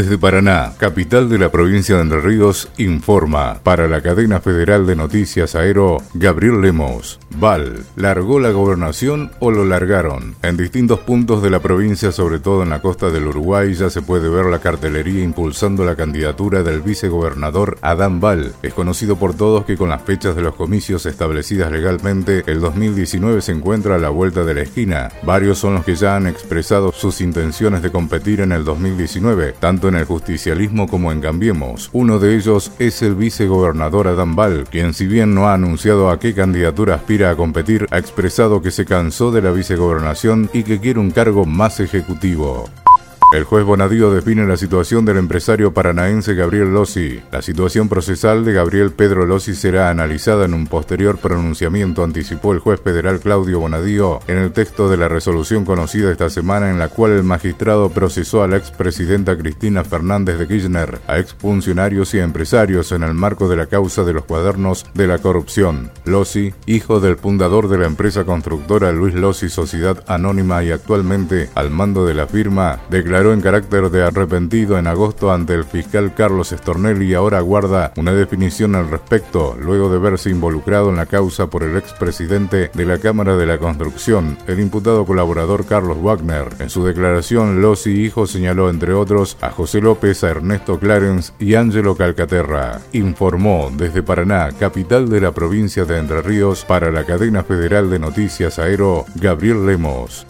Desde Paraná, capital de la provincia de Entre Ríos, informa para la cadena federal de noticias Aero Gabriel Lemos. Val, ¿largó la gobernación o lo largaron? En distintos puntos de la provincia, sobre todo en la costa del Uruguay, ya se puede ver la cartelería impulsando la candidatura del vicegobernador Adán Val. Es conocido por todos que con las fechas de los comicios establecidas legalmente, el 2019 se encuentra a la vuelta de la esquina. Varios son los que ya han expresado sus intenciones de competir en el 2019, tanto en el justicialismo como en Cambiemos. Uno de ellos es el vicegobernador Adán Val, quien si bien no ha anunciado a qué candidatura aspira a competir, ha expresado que se cansó de la vicegobernación y que quiere un cargo más ejecutivo. El juez Bonadío define la situación del empresario paranaense Gabriel Lossi. La situación procesal de Gabriel Pedro Lossi será analizada en un posterior pronunciamiento, anticipó el juez federal Claudio Bonadío en el texto de la resolución conocida esta semana en la cual el magistrado procesó a la expresidenta Cristina Fernández de Kirchner, a exfuncionarios y empresarios en el marco de la causa de los cuadernos de la corrupción. Lossi, hijo del fundador de la empresa constructora Luis Lossi Sociedad Anónima y actualmente al mando de la firma, declaró en carácter de arrepentido en agosto ante el fiscal Carlos Estornelli y ahora guarda una definición al respecto, luego de verse involucrado en la causa por el expresidente de la Cámara de la Construcción, el imputado colaborador Carlos Wagner. En su declaración, Lossi Hijo señaló, entre otros, a José López, a Ernesto Clarence y Ángelo Calcaterra. Informó desde Paraná, capital de la provincia de Entre Ríos, para la cadena federal de noticias Aero, Gabriel Lemos.